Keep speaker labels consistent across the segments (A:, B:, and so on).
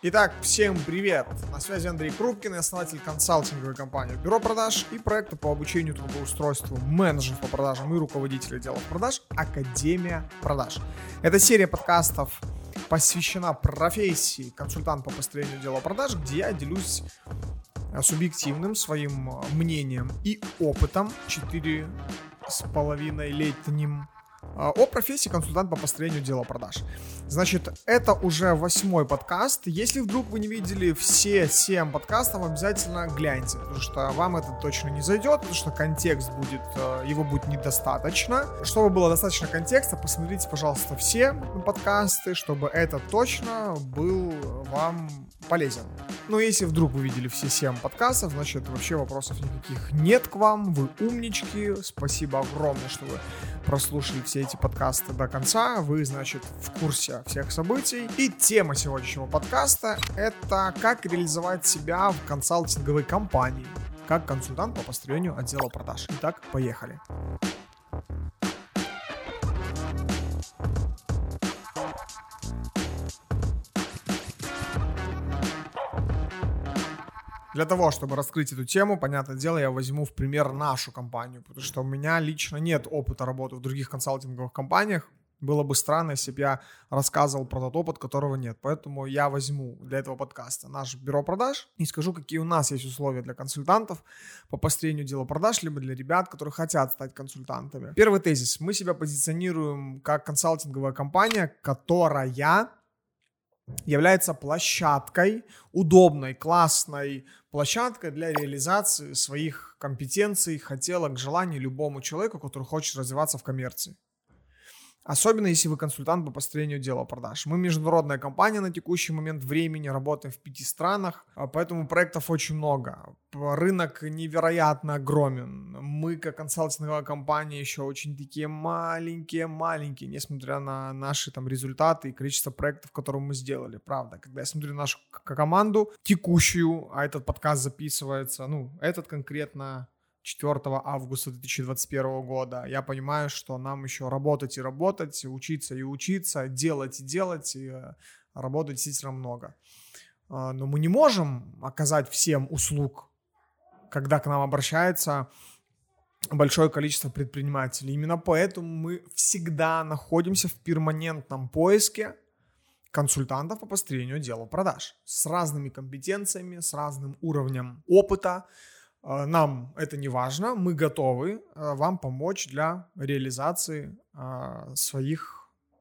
A: Итак, всем привет! На связи Андрей Крупкин, основатель консалтинговой компании Бюро продаж и проекта по обучению трудоустройству менеджеров по продажам и руководителей отделов продаж Академия продаж. Эта серия подкастов посвящена профессии консультант по построению дела продаж, где я делюсь субъективным своим мнением и опытом 4 с половиной летним а, о профессии консультант по построению дела продаж. Значит, это уже восьмой подкаст. Если вдруг вы не видели все семь подкастов, обязательно гляньте, потому что вам это точно не зайдет, потому что контекст будет, э, его будет недостаточно. Чтобы было достаточно контекста, посмотрите, пожалуйста, все подкасты, чтобы это точно был вам полезен. Но если вдруг вы видели все 7 подкастов, значит вообще вопросов никаких нет к вам, вы умнички, спасибо огромное, что вы прослушали все эти подкасты до конца, вы, значит, в курсе всех событий. И тема сегодняшнего подкаста — это как реализовать себя в консалтинговой компании, как консультант по построению отдела продаж. Итак, поехали. Для того, чтобы раскрыть эту тему, понятное дело, я возьму в пример нашу компанию, потому что у меня лично нет опыта работы в других консалтинговых компаниях. Было бы странно, если бы я рассказывал про тот опыт, которого нет. Поэтому я возьму для этого подкаста наш бюро продаж и скажу, какие у нас есть условия для консультантов по построению дела продаж, либо для ребят, которые хотят стать консультантами. Первый тезис. Мы себя позиционируем как консалтинговая компания, которая является площадкой, удобной, классной площадкой для реализации своих компетенций, хотелок, желаний любому человеку, который хочет развиваться в коммерции. Особенно если вы консультант по построению дела продаж. Мы международная компания на текущий момент времени, работаем в пяти странах, а поэтому проектов очень много. Рынок невероятно огромен. Мы, как консалтинговая компания, еще очень такие маленькие-маленькие, несмотря на наши там результаты и количество проектов, которые мы сделали. Правда, когда я смотрю на нашу команду текущую, а этот подкаст записывается, ну, этот конкретно 4 августа 2021 года. Я понимаю, что нам еще работать и работать, учиться и учиться, делать и делать, и э, работать действительно много. А, но мы не можем оказать всем услуг, когда к нам обращается большое количество предпринимателей. Именно поэтому мы всегда находимся в перманентном поиске консультантов по построению дела продаж с разными компетенциями, с разным уровнем опыта, нам это не важно, мы готовы а, вам помочь для реализации а, своих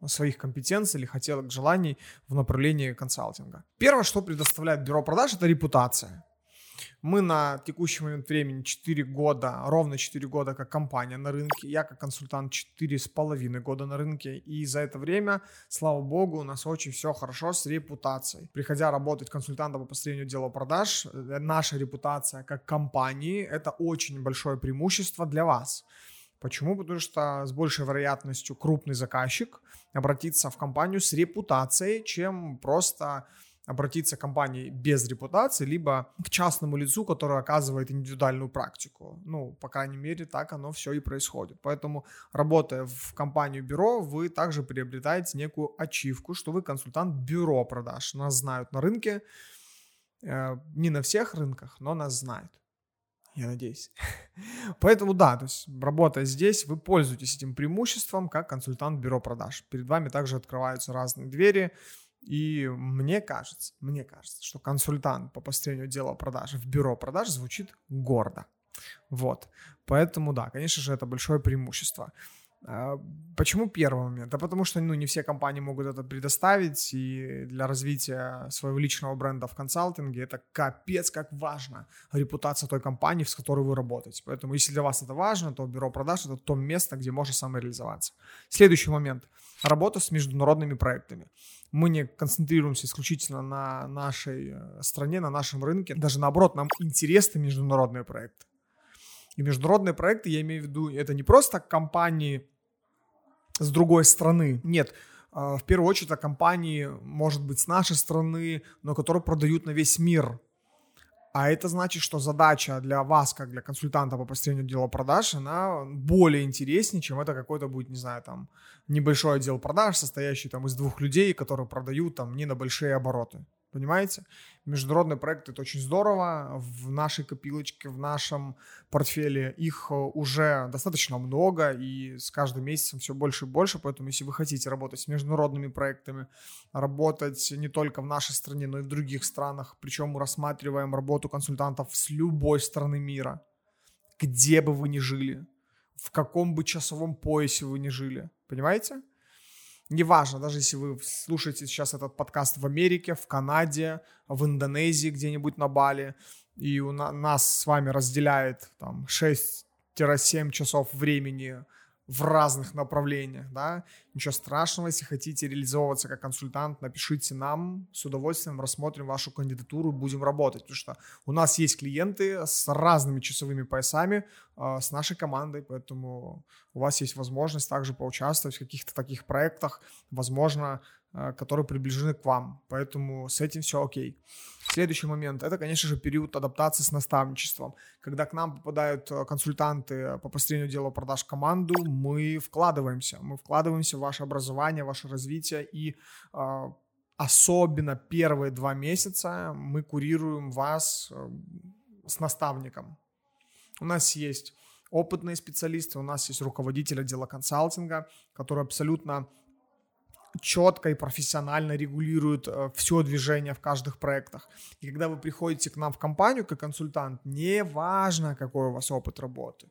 A: своих компетенций или хотелок, желаний в направлении консалтинга. Первое, что предоставляет бюро продаж, это репутация. Мы на текущий момент времени 4 года, ровно 4 года как компания на рынке. Я как консультант 4,5 года на рынке. И за это время, слава богу, у нас очень все хорошо с репутацией. Приходя работать консультантом по построению дела продаж, э, наша репутация как компании – это очень большое преимущество для вас. Почему? Потому что с большей вероятностью крупный заказчик обратится в компанию с репутацией, чем просто обратиться к компании без репутации, либо к частному лицу, который оказывает индивидуальную практику. Ну, по крайней мере, так оно все и происходит. Поэтому, работая в компанию бюро, вы также приобретаете некую ачивку, что вы консультант бюро продаж. Нас знают на рынке, э, не на всех рынках, но нас знают. Я надеюсь. Поэтому да, то есть работая здесь, вы пользуетесь этим преимуществом как консультант бюро продаж. Перед вами также открываются разные двери, и мне кажется, мне кажется, что консультант по построению дела продаж в бюро продаж звучит гордо. Вот. Поэтому, да, конечно же, это большое преимущество. А, почему первый момент? Да потому что ну, не все компании могут это предоставить, и для развития своего личного бренда в консалтинге это капец как важно, репутация той компании, с которой вы работаете. Поэтому если для вас это важно, то бюро продаж это то место, где можно самореализоваться. Следующий момент. Работа с международными проектами. Мы не концентрируемся исключительно на нашей э, стране, на нашем рынке. Даже наоборот, нам интересны международные проекты. И международные проекты, я имею в виду, это не просто компании с другой страны. Нет, а, в первую очередь это компании, может быть, с нашей страны, но которые продают на весь мир. А это значит, что задача для вас, как для консультанта по построению дела продаж, она более интереснее, чем это какой-то будет, не знаю, там, небольшой отдел продаж, состоящий там из двух людей, которые продают там не на большие обороты. Понимаете? Международные проекты — это очень здорово. В нашей копилочке, в нашем портфеле их э, уже достаточно много, и с каждым месяцем все больше и больше. Поэтому, если вы хотите работать с международными проектами, работать не только в нашей стране, но и в других странах, причем мы рассматриваем работу консультантов с любой страны мира, где бы вы ни жили, в каком бы часовом поясе вы ни жили. Понимаете? Неважно, даже если вы слушаете сейчас этот подкаст в Америке, в Канаде, в Индонезии, где-нибудь на Бали, и у нас с вами разделяет там 6-7 часов времени в разных направлениях, да, ничего страшного, если хотите реализовываться как консультант, напишите нам, с удовольствием рассмотрим вашу кандидатуру, будем работать, потому что у нас есть клиенты с разными часовыми поясами, э, с нашей командой, поэтому у вас есть возможность также поучаствовать в каких-то таких проектах, возможно, э, которые приближены к вам, поэтому с этим все окей. Следующий момент – это, конечно же, период адаптации с наставничеством. Когда к нам попадают э, консультанты по построению дела продаж команду, мы вкладываемся. Мы вкладываемся в ваше образование, ваше развитие и э, особенно первые два месяца мы курируем вас э, с наставником. У нас есть опытные специалисты, у нас есть руководитель отдела консалтинга, который абсолютно четко и профессионально регулирует э, все движение в каждых проектах. И когда вы приходите к нам в компанию как консультант, неважно, какой у вас опыт работы,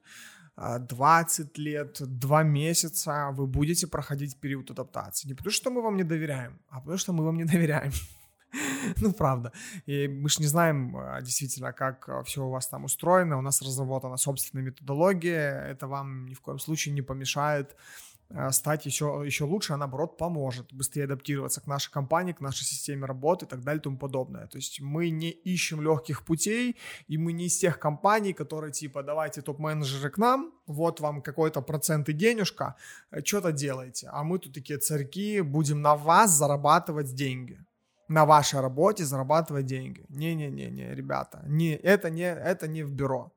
A: 20 лет, 2 месяца вы будете проходить период адаптации. Не потому, что мы вам не доверяем, а потому, что мы вам не доверяем. Ну, правда. И мы же не знаем а, действительно, как все у вас там устроено. У нас разработана собственная методология. Это вам ни в коем случае не помешает Э, стать еще, еще лучше, а наоборот поможет быстрее адаптироваться к нашей компании, к нашей системе работы и так далее и тому подобное. То есть мы не ищем легких путей, и мы не из тех компаний, которые типа давайте топ-менеджеры к нам, вот вам какой-то процент и денежка, э, что-то делайте. А мы тут такие царьки, будем на вас зарабатывать деньги на вашей работе зарабатывать деньги. Не-не-не-не, ребята, не, это, не, это не в бюро.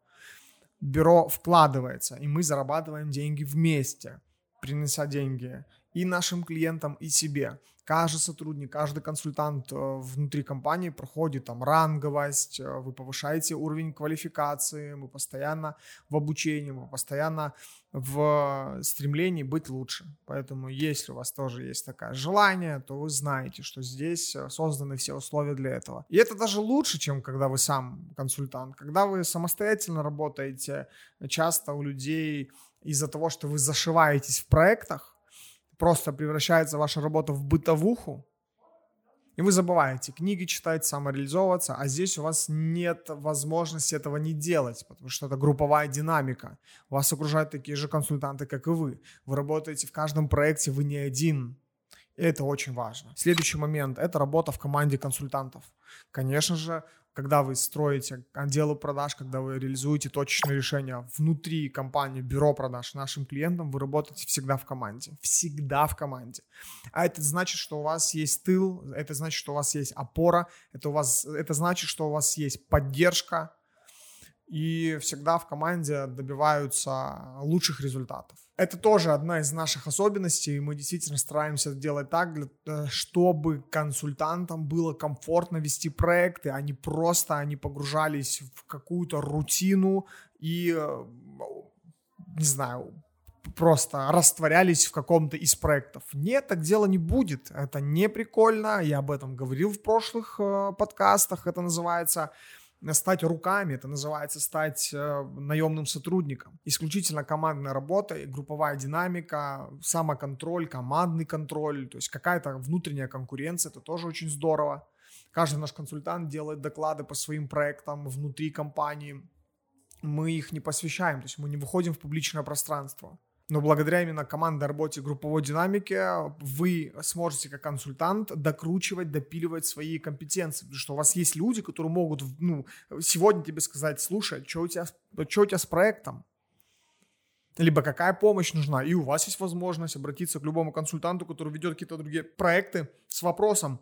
A: Бюро вкладывается, и мы зарабатываем деньги вместе принося деньги и нашим клиентам, и себе. Каждый сотрудник, каждый консультант э, внутри компании проходит там ранговость, э, вы повышаете уровень квалификации, мы постоянно в обучении, мы постоянно в стремлении быть лучше. Поэтому если у вас тоже есть такое желание, то вы знаете, что здесь э, созданы все условия для этого. И это даже лучше, чем когда вы сам консультант. Когда вы самостоятельно работаете, часто у людей из-за того, что вы зашиваетесь в проектах, просто превращается ваша работа в бытовуху, и вы забываете книги читать, самореализовываться, а здесь у вас нет возможности этого не делать, потому что это групповая динамика. Вас окружают такие же консультанты, как и вы. Вы работаете в каждом проекте, вы не один. И это очень важно. Следующий момент – это работа в команде консультантов. Конечно же, когда вы строите отделы продаж, когда вы реализуете точечные решения внутри компании, бюро продаж нашим клиентам, вы работаете всегда в команде. Всегда в команде. А это значит, что у вас есть тыл, это значит, что у вас есть опора, это, у вас, это значит, что у вас есть поддержка, и всегда в команде добиваются лучших результатов. Это тоже одна из наших особенностей, мы действительно стараемся делать так, э, чтобы консультантам было комфортно вести проекты, а просто они погружались в какую-то рутину и, э, не знаю, просто растворялись в каком-то из проектов. Нет, так дело не будет. Это не прикольно. Я об этом говорил в прошлых э, подкастах. Это называется стать руками, это называется стать э, наемным сотрудником. Исключительно командная работа, групповая динамика, самоконтроль, командный контроль, то есть какая-то внутренняя конкуренция, это тоже очень здорово. Каждый наш консультант делает доклады по своим проектам внутри компании. Мы их не посвящаем, то есть мы не выходим в публичное пространство. Но благодаря именно командной работе групповой динамики вы сможете как консультант докручивать, допиливать свои компетенции. Потому что у вас есть люди, которые могут ну, сегодня тебе сказать, слушай, что у тебя, что у тебя с проектом? Либо какая помощь нужна. И у вас есть возможность обратиться к любому консультанту, который ведет какие-то другие проекты с вопросом,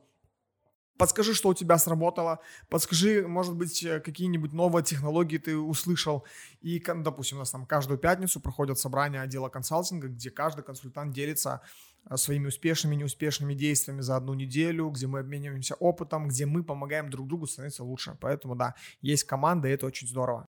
A: Подскажи, что у тебя сработало, подскажи, может быть, э, какие-нибудь новые технологии ты услышал. И, допустим, у нас там каждую пятницу проходят собрания отдела консалтинга, где каждый консультант делится э, своими успешными и неуспешными действиями за одну неделю, где мы обмениваемся опытом, где мы помогаем друг другу становиться лучше. Поэтому да, есть команда, и это очень здорово.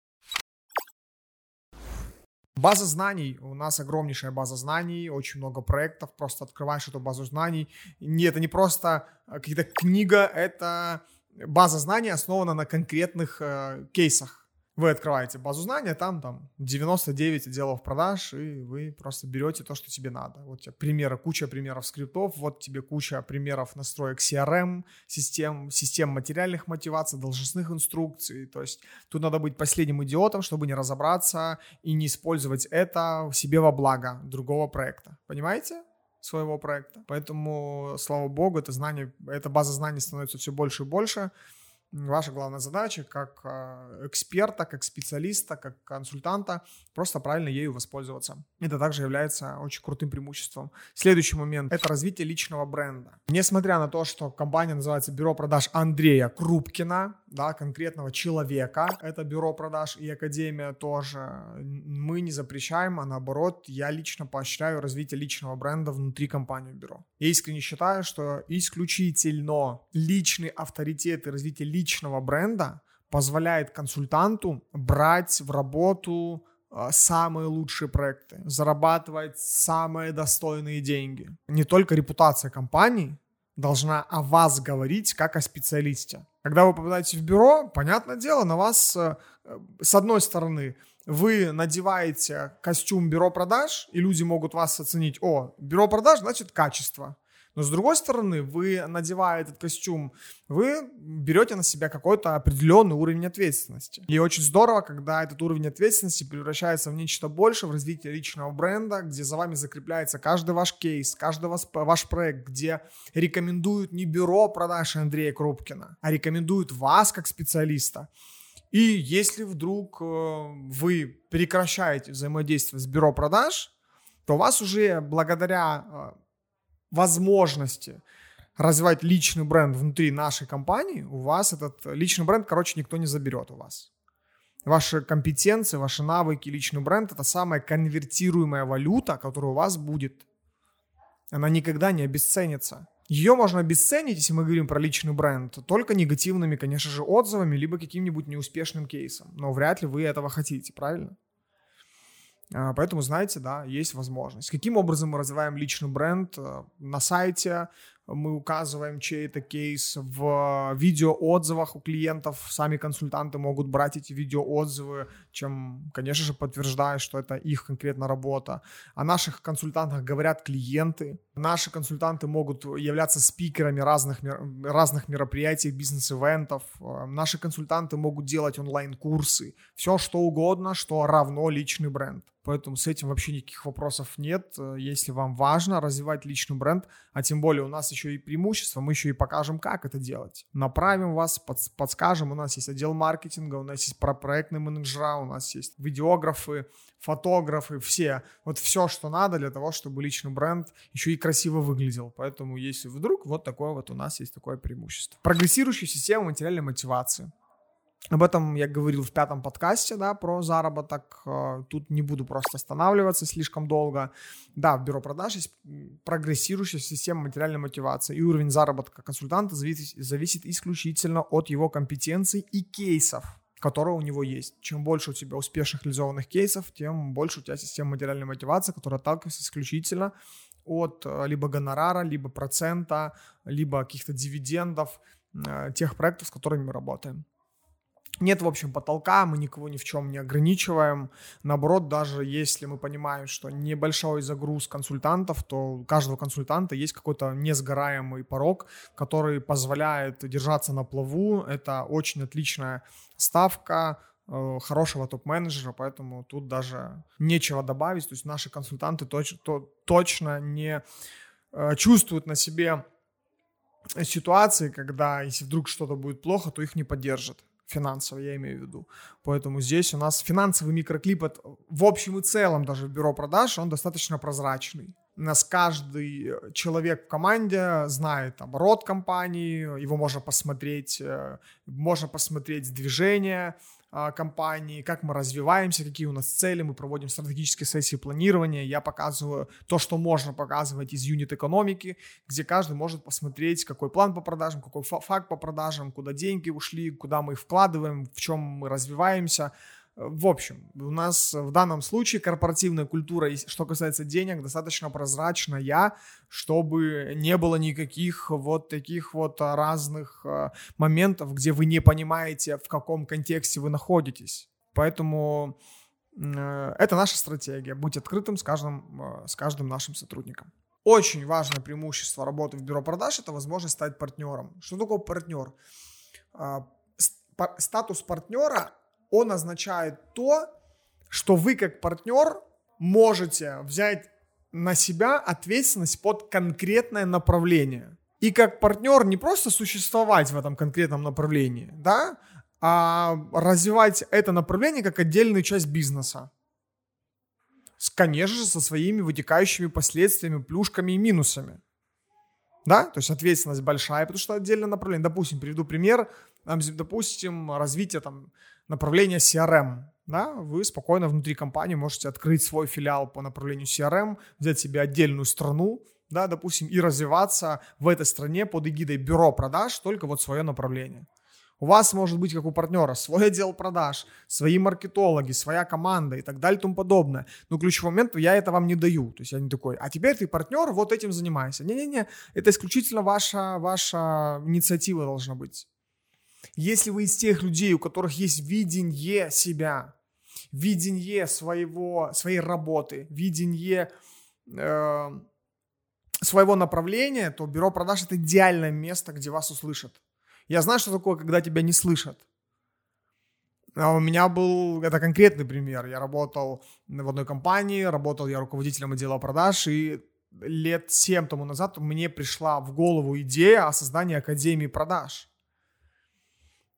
A: База знаний. У нас огромнейшая база знаний, очень много проектов. Просто открываешь эту базу знаний. Нет, это не просто э, какая-то книга, это база знаний основана на конкретных э, кейсах вы открываете базу знания, там, там 99 отделов продаж, и вы просто берете то, что тебе надо. Вот тебе примеры, куча примеров скриптов, вот тебе куча примеров настроек CRM, систем, систем материальных мотиваций, должностных инструкций. То есть тут надо быть последним идиотом, чтобы не разобраться и не использовать это себе во благо другого проекта. Понимаете? своего проекта. Поэтому, слава богу, это знание, эта база знаний становится все больше и больше. Ваша главная задача как а, эксперта, как специалиста, как консультанта просто правильно ею воспользоваться. Это также является очень крутым преимуществом. Следующий момент – это развитие личного бренда. Несмотря на то, что компания называется «Бюро продаж Андрея Крупкина», да, конкретного человека, это бюро продаж и академия тоже, мы не запрещаем, а наоборот, я лично поощряю развитие личного бренда внутри компании бюро. Я искренне считаю, что исключительно личный авторитет и развитие личного бренда позволяет консультанту брать в работу а, самые лучшие проекты, зарабатывать самые достойные деньги. Не только репутация компании должна о вас говорить как о специалисте. Когда вы попадаете в бюро, понятное дело, на вас, э, с одной стороны, вы надеваете костюм бюро продаж, и люди могут вас оценить, о, бюро продаж, значит, качество. Но с другой стороны, вы, надевая этот костюм, вы берете на себя какой-то определенный уровень ответственности. И очень здорово, когда этот уровень ответственности превращается в нечто большее, в развитие личного бренда, где за вами закрепляется каждый ваш кейс, каждый ваш, ваш проект, где рекомендуют не бюро продаж Андрея Крупкина, а рекомендуют вас как специалиста. И если вдруг э, вы прекращаете взаимодействие с бюро продаж, то у вас уже благодаря э, возможности развивать личный бренд внутри нашей компании, у вас этот личный бренд, короче, никто не заберет у вас. Ваши компетенции, ваши навыки, личный бренд – это самая конвертируемая валюта, которая у вас будет. Она никогда не обесценится. Ее можно обесценить, если мы говорим про личный бренд, только негативными, конечно же, отзывами, либо каким-нибудь неуспешным кейсом. Но вряд ли вы этого хотите, правильно? А, поэтому, знаете, да, есть возможность. Каким образом мы развиваем личный бренд э, на сайте, мы указываем чей-то кейс в видеоотзывах у клиентов. Сами консультанты могут брать эти видеоотзывы, чем, конечно же, подтверждая, что это их конкретно работа. О наших консультантах говорят клиенты. Наши консультанты могут являться спикерами разных, разных мероприятий, бизнес-ивентов. Наши консультанты могут делать онлайн-курсы. Все, что угодно, что равно личный бренд. Поэтому с этим вообще никаких вопросов нет. Если вам важно развивать личный бренд, а тем более у нас еще и преимущество, мы еще и покажем, как это делать. Направим вас, подскажем. У нас есть отдел маркетинга, у нас есть проектные менеджера, у нас есть видеографы, фотографы, все. Вот все, что надо для того, чтобы личный бренд еще и красиво выглядел. Поэтому, если вдруг, вот такое вот у нас есть такое преимущество. Прогрессирующая система материальной мотивации. Об этом я говорил в пятом подкасте, да, про заработок. Э, тут не буду просто останавливаться слишком долго. Да, в бюро продаж есть прогрессирующая система материальной мотивации, и уровень заработка консультанта зависит, зависит исключительно от его компетенций и кейсов, которые у него есть. Чем больше у тебя успешных реализованных кейсов, тем больше у тебя система материальной мотивации, которая отталкивается исключительно от э, либо гонорара, либо процента, либо каких-то дивидендов э, тех проектов, с которыми мы работаем. Нет, в общем, потолка, мы никого ни в чем не ограничиваем. Наоборот, даже если мы понимаем, что небольшой загруз консультантов, то у каждого консультанта есть какой-то несгораемый порог, который позволяет держаться на плаву. Это очень отличная ставка, э, хорошего топ-менеджера, поэтому тут даже нечего добавить. То есть наши консультанты точ, то, точно не э, чувствуют на себе ситуации, когда если вдруг что-то будет плохо, то их не поддержат финансово, я имею в виду. Поэтому здесь у нас финансовый микроклип, в общем и целом даже в бюро продаж, он достаточно прозрачный. у нас каждый человек в команде знает оборот компании, его можно посмотреть, э, можно посмотреть движение компании, как мы развиваемся, какие у нас цели, мы проводим стратегические сессии планирования, я показываю то, что можно показывать из юнит-экономики, где каждый может посмотреть, какой план по продажам, какой факт по продажам, куда деньги ушли, куда мы их вкладываем, в чем мы развиваемся, в общем, у нас в данном случае корпоративная культура, что касается денег, достаточно прозрачная, чтобы не было никаких вот таких вот разных э, моментов, где вы не понимаете, в каком контексте вы находитесь. Поэтому э, это наша стратегия, быть открытым с каждым, э, с каждым нашим сотрудником. Очень важное преимущество работы в бюро продаж – это возможность стать партнером. Что такое партнер? Статус партнера он означает то, что вы как партнер можете взять на себя ответственность под конкретное направление. И как партнер не просто существовать в этом конкретном направлении, да, а развивать это направление как отдельную часть бизнеса. Конечно же, со своими вытекающими последствиями, плюшками и минусами. Да, то есть ответственность большая, потому что отдельное направление. Допустим, приведу пример, допустим, развитие там направление CRM, да, вы спокойно внутри компании можете открыть свой филиал по направлению CRM, взять себе отдельную страну, да, допустим, и развиваться в этой стране под эгидой бюро продаж, только вот свое направление. У вас может быть, как у партнера, свой отдел продаж, свои маркетологи, своя команда и так далее и тому подобное. Но ключевой момент, я это вам не даю. То есть я не такой, а теперь ты партнер, вот этим занимайся. Не-не-не, это исключительно ваша, ваша инициатива должна быть. Если вы из тех людей, у которых есть видение себя, видение своего, своей работы, видение э, своего направления, то бюро продаж это идеальное место, где вас услышат. Я знаю, что такое, когда тебя не слышат. А у меня был, это конкретный пример. Я работал в одной компании, работал я руководителем отдела продаж, и лет семь тому назад мне пришла в голову идея о создании Академии продаж.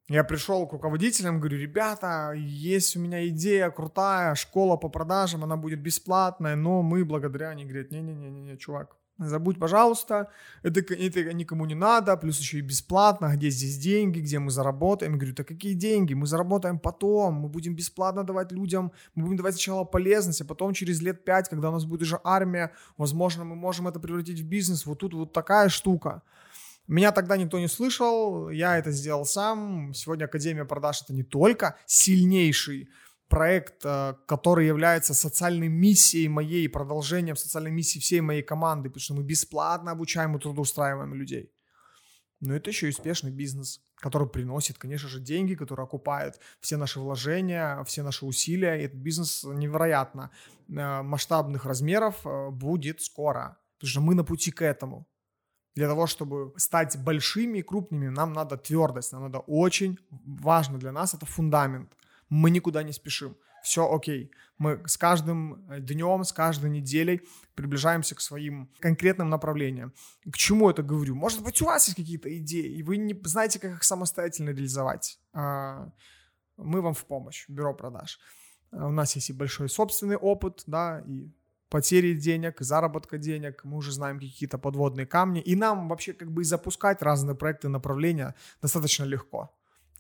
A: Я пришел к руководителям, говорю, ребята, есть у меня идея крутая, школа по продажам, она будет бесплатная, но мы благодаря, они говорят, не-не-не, чувак, забудь, пожалуйста, это, это никому не надо, плюс еще и бесплатно, где здесь деньги, где мы заработаем. Я говорю, да какие деньги, мы заработаем потом, мы будем бесплатно давать людям, мы будем давать сначала полезность, а потом через лет пять, когда у нас будет уже армия, возможно, мы можем это превратить в бизнес, вот тут вот такая штука. Меня тогда никто не слышал, я это сделал сам. Сегодня Академия продаж это не только сильнейший проект, э, который является социальной миссией моей, продолжением социальной миссии всей моей команды, потому что мы бесплатно обучаем и трудоустраиваем людей. Но это еще и успешный бизнес, который приносит, конечно же, деньги, который окупает все наши вложения, все наши усилия. И этот бизнес невероятно э, масштабных размеров э, будет скоро, потому что мы на пути к этому. Для того, чтобы стать большими и крупными, нам надо твердость, нам надо очень важно для нас, это фундамент. Мы никуда не спешим. Все окей. Мы с каждым э, днем, с каждой неделей приближаемся к своим конкретным направлениям. К чему это говорю? Может быть, у вас есть какие-то идеи, и вы не знаете, как их самостоятельно реализовать. А, мы вам в помощь, бюро продаж. У нас есть и большой собственный опыт, да, и потери денег, заработка денег, мы уже знаем какие-то подводные камни, и нам вообще как бы и запускать разные проекты, направления достаточно легко.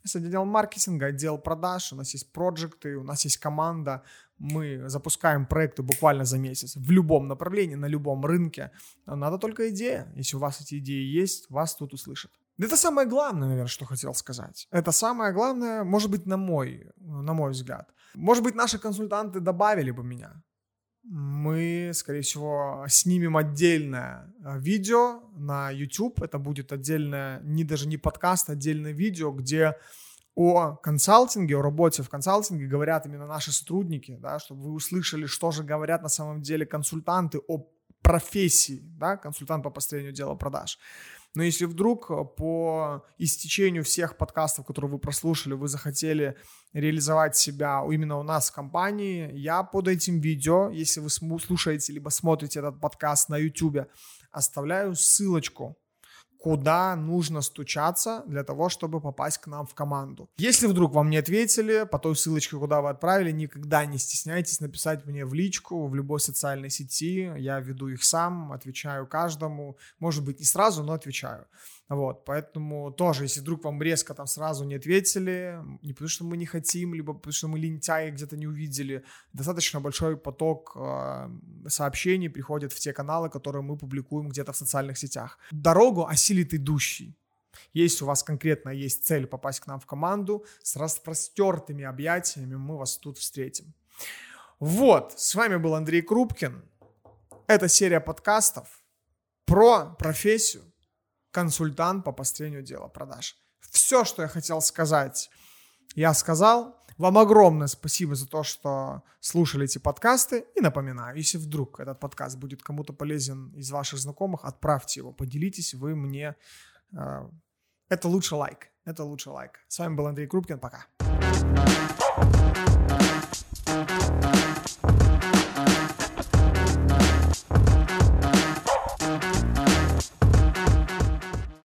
A: Есть отдел маркетинга, отдел продаж, у нас есть проекты, у нас есть команда, мы запускаем проекты буквально за месяц в любом направлении, на любом рынке. Надо только идея. Если у вас эти идеи есть, вас тут услышат. Это самое главное, наверное, что хотел сказать. Это самое главное, может быть, на мой, на мой взгляд. Может быть, наши консультанты добавили бы меня мы, скорее всего, снимем отдельное э, видео на YouTube. Это будет отдельное, не даже не подкаст, а отдельное видео, где о консалтинге, о работе в консалтинге говорят именно наши сотрудники, да, чтобы вы услышали, что же говорят на самом деле консультанты о профессии, да, консультант по построению дела продаж. Но если вдруг э, по истечению всех подкастов, которые вы прослушали, вы захотели реализовать себя именно у нас в компании, я под этим видео, если вы слушаете либо смотрите этот подкаст на YouTube, оставляю ссылочку куда нужно стучаться для того, чтобы попасть к нам в команду. Если вдруг вам не ответили по той ссылочке, куда вы отправили, никогда не стесняйтесь написать мне в личку, в любой социальной сети. Я веду их сам, отвечаю каждому. Может быть, не сразу, но отвечаю. Вот, поэтому тоже, если вдруг вам резко там сразу не ответили, не потому что мы не хотим, либо потому что мы лентяи где-то не увидели, достаточно большой поток э, сообщений приходит в те каналы, которые мы публикуем где-то в социальных сетях. Дорогу осилит идущий. Если у вас конкретно есть цель попасть к нам в команду, с распростертыми объятиями мы вас тут встретим. Вот, с вами был Андрей Крупкин. Это серия подкастов про профессию, консультант по построению дела продаж. Все, что я хотел сказать, я сказал. Вам огромное спасибо за то, что слушали эти подкасты. И напоминаю, если вдруг этот подкаст будет кому-то полезен из ваших знакомых, отправьте его, поделитесь вы мне. Э, это лучше лайк. Это лучше лайк. С вами был Андрей Крупкин. Пока.